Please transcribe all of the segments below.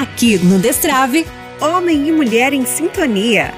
Aqui no Destrave, homem e mulher em sintonia.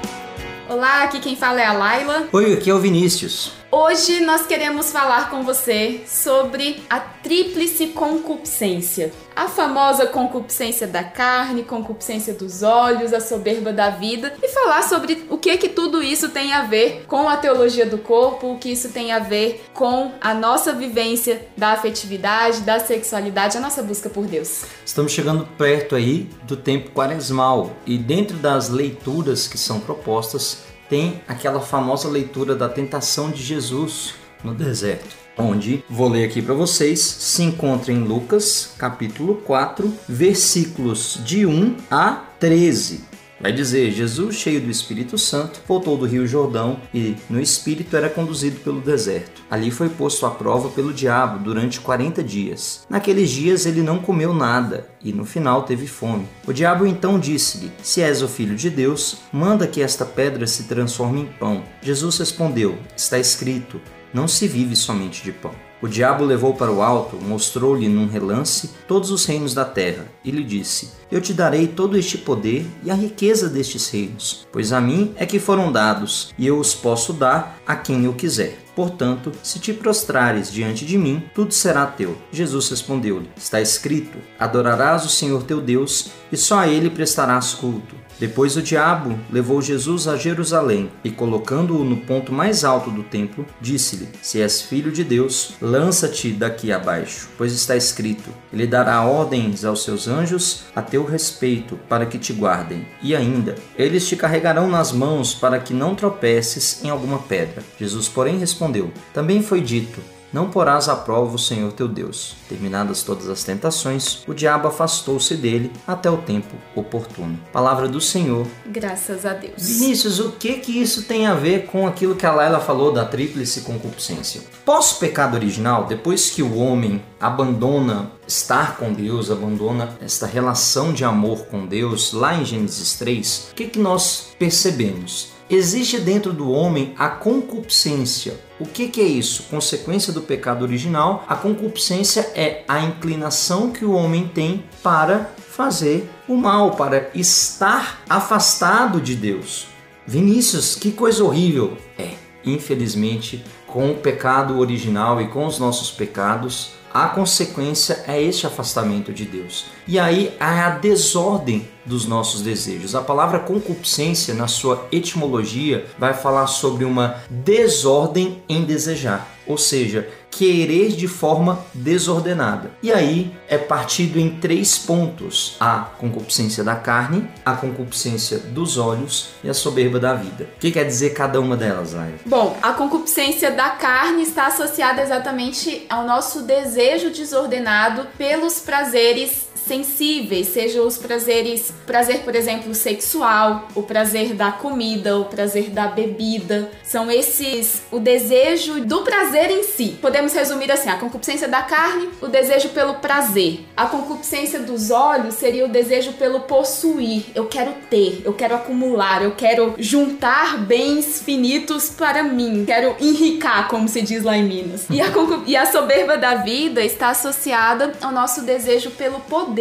Olá, aqui quem fala é a Laila. Oi, aqui é o Vinícius. Hoje nós queremos falar com você sobre a tríplice concupiscência. A famosa concupiscência da carne, concupiscência dos olhos, a soberba da vida e falar sobre o que que tudo isso tem a ver com a teologia do corpo, o que isso tem a ver com a nossa vivência da afetividade, da sexualidade, a nossa busca por Deus. Estamos chegando perto aí do tempo quaresmal e dentro das leituras que são propostas, tem aquela famosa leitura da tentação de Jesus no deserto, onde, vou ler aqui para vocês, se encontra em Lucas, capítulo 4, versículos de 1 a 13. Vai dizer: Jesus, cheio do Espírito Santo, voltou do Rio Jordão e, no Espírito, era conduzido pelo deserto. Ali foi posto à prova pelo diabo durante 40 dias. Naqueles dias ele não comeu nada e, no final, teve fome. O diabo então disse-lhe: Se és o filho de Deus, manda que esta pedra se transforme em pão. Jesus respondeu: Está escrito: Não se vive somente de pão. O diabo levou para o alto, mostrou-lhe num relance todos os reinos da terra e lhe disse: Eu te darei todo este poder e a riqueza destes reinos, pois a mim é que foram dados, e eu os posso dar a quem eu quiser. Portanto, se te prostrares diante de mim, tudo será teu. Jesus respondeu-lhe: Está escrito: Adorarás o Senhor teu Deus, e só a ele prestarás culto. Depois o diabo levou Jesus a Jerusalém e, colocando-o no ponto mais alto do templo, disse-lhe: Se és filho de Deus, lança-te daqui abaixo, pois está escrito: Ele dará ordens aos seus anjos a teu respeito para que te guardem. E ainda, eles te carregarão nas mãos para que não tropeces em alguma pedra. Jesus, porém, respondeu: Também foi dito: não porás à prova o Senhor teu Deus. Terminadas todas as tentações, o diabo afastou-se dele até o tempo oportuno. Palavra do Senhor. Graças a Deus. Vinícius, o que que isso tem a ver com aquilo que a Laila falou da tríplice concupiscência? Pós-pecado original, depois que o homem abandona estar com Deus, abandona esta relação de amor com Deus, lá em Gênesis 3, o que que nós percebemos? Existe dentro do homem a concupiscência. O que, que, é isso? Consequência do pecado original, a concupiscência é a inclinação que o homem tem para fazer o mal, para estar afastado de Deus. Vinícius, que coisa horrível! É, infelizmente, com o pecado original e com os nossos pecados, a consequência é este afastamento de Deus. E aí há a desordem dos nossos desejos. A palavra concupiscência, na sua etimologia, vai falar sobre uma desordem em desejar, ou seja, querer de forma desordenada. E aí é partido em três pontos: a concupiscência da carne, a concupiscência dos olhos e a soberba da vida. O que quer dizer cada uma delas, Laia? Bom, a concupiscência da carne está associada exatamente ao nosso desejo desordenado pelos prazeres sensíveis, sejam os prazeres, prazer, por exemplo, sexual, o prazer da comida, o prazer da bebida. São esses o desejo do prazer em si. Podemos resumir assim: a concupiscência da carne, o desejo pelo prazer. A concupiscência dos olhos seria o desejo pelo possuir. Eu quero ter, eu quero acumular, eu quero juntar bens finitos para mim. Quero enricar, como se diz lá em Minas. E a, e a soberba da vida está associada ao nosso desejo pelo poder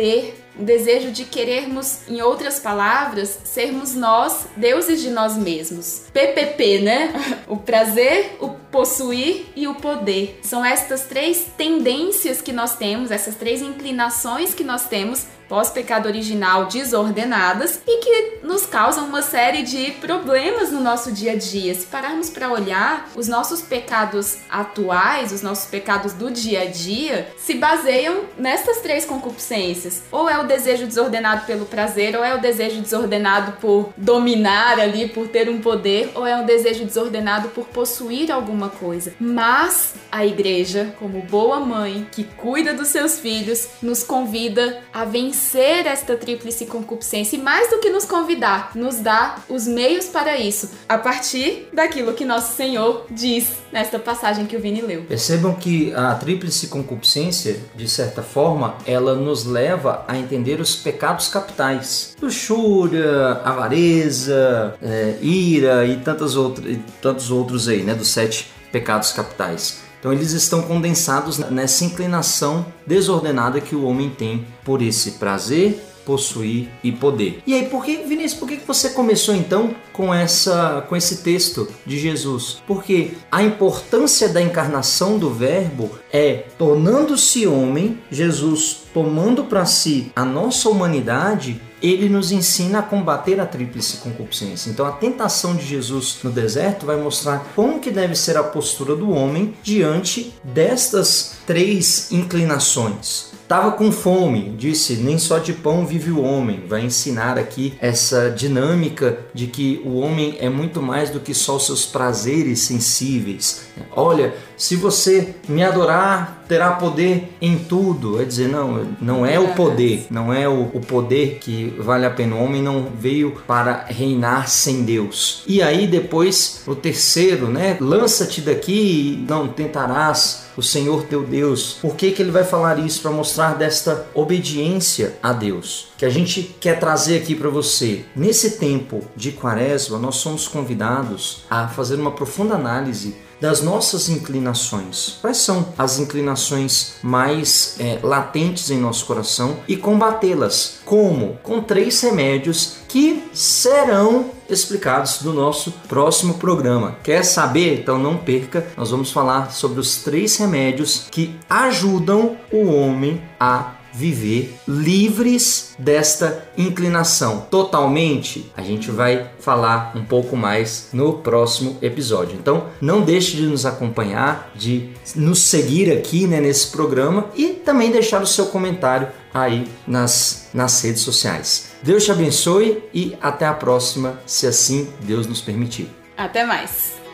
o desejo de querermos, em outras palavras, sermos nós deuses de nós mesmos. PPP, né? O prazer, o possuir e o poder. São estas três tendências que nós temos, essas três inclinações que nós temos pós-pecado original desordenadas e que nos causam uma série de problemas no nosso dia a dia. Se pararmos para olhar, os nossos pecados atuais, os nossos pecados do dia a dia, se baseiam nestas três concupiscências. Ou é o desejo desordenado pelo prazer, ou é o desejo desordenado por dominar ali, por ter um poder, ou é um desejo desordenado por possuir alguma coisa. Mas a igreja, como boa mãe que cuida dos seus filhos, nos convida a vencer esta tríplice concupiscência e mais do que nos convidar, nos dá os meios para isso, a partir daquilo que nosso Senhor diz nesta passagem que o Vini leu. Percebam que a tríplice concupiscência, de certa forma, ela nos leva a entender os pecados capitais: luxúria, avareza, é, ira e, tantas outras, tantos outros aí, né, dos sete pecados capitais. Então eles estão condensados nessa inclinação desordenada que o homem tem por esse prazer possuir e poder. E aí, por que, Vinícius, por que você começou então com essa com esse texto de Jesus? Porque a importância da encarnação do verbo é tornando-se homem, Jesus tomando para si a nossa humanidade, ele nos ensina a combater a tríplice concupiscência. Então a tentação de Jesus no deserto vai mostrar como que deve ser a postura do homem diante destas três inclinações. Estava com fome, disse: Nem só de pão vive o homem. Vai ensinar aqui essa dinâmica de que o homem é muito mais do que só os seus prazeres sensíveis. Olha, se você me adorar, terá poder em tudo. É dizer, não, não é o poder, não é o, o poder que vale a pena. O homem não veio para reinar sem Deus. E aí depois o terceiro, né? Lança-te daqui e não tentarás o Senhor teu Deus. Por que, que ele vai falar isso? Para mostrar desta obediência a Deus. Que a gente quer trazer aqui para você. Nesse tempo de quaresma, nós somos convidados a fazer uma profunda análise das nossas inclinações. Quais são as inclinações mais é, latentes em nosso coração e combatê-las? Como? Com três remédios que serão explicados no nosso próximo programa. Quer saber? Então não perca, nós vamos falar sobre os três remédios que ajudam o homem a viver livres desta inclinação totalmente, a gente vai falar um pouco mais no próximo episódio. Então, não deixe de nos acompanhar, de nos seguir aqui né, nesse programa e também deixar o seu comentário aí nas, nas redes sociais. Deus te abençoe e até a próxima, se assim Deus nos permitir. Até mais.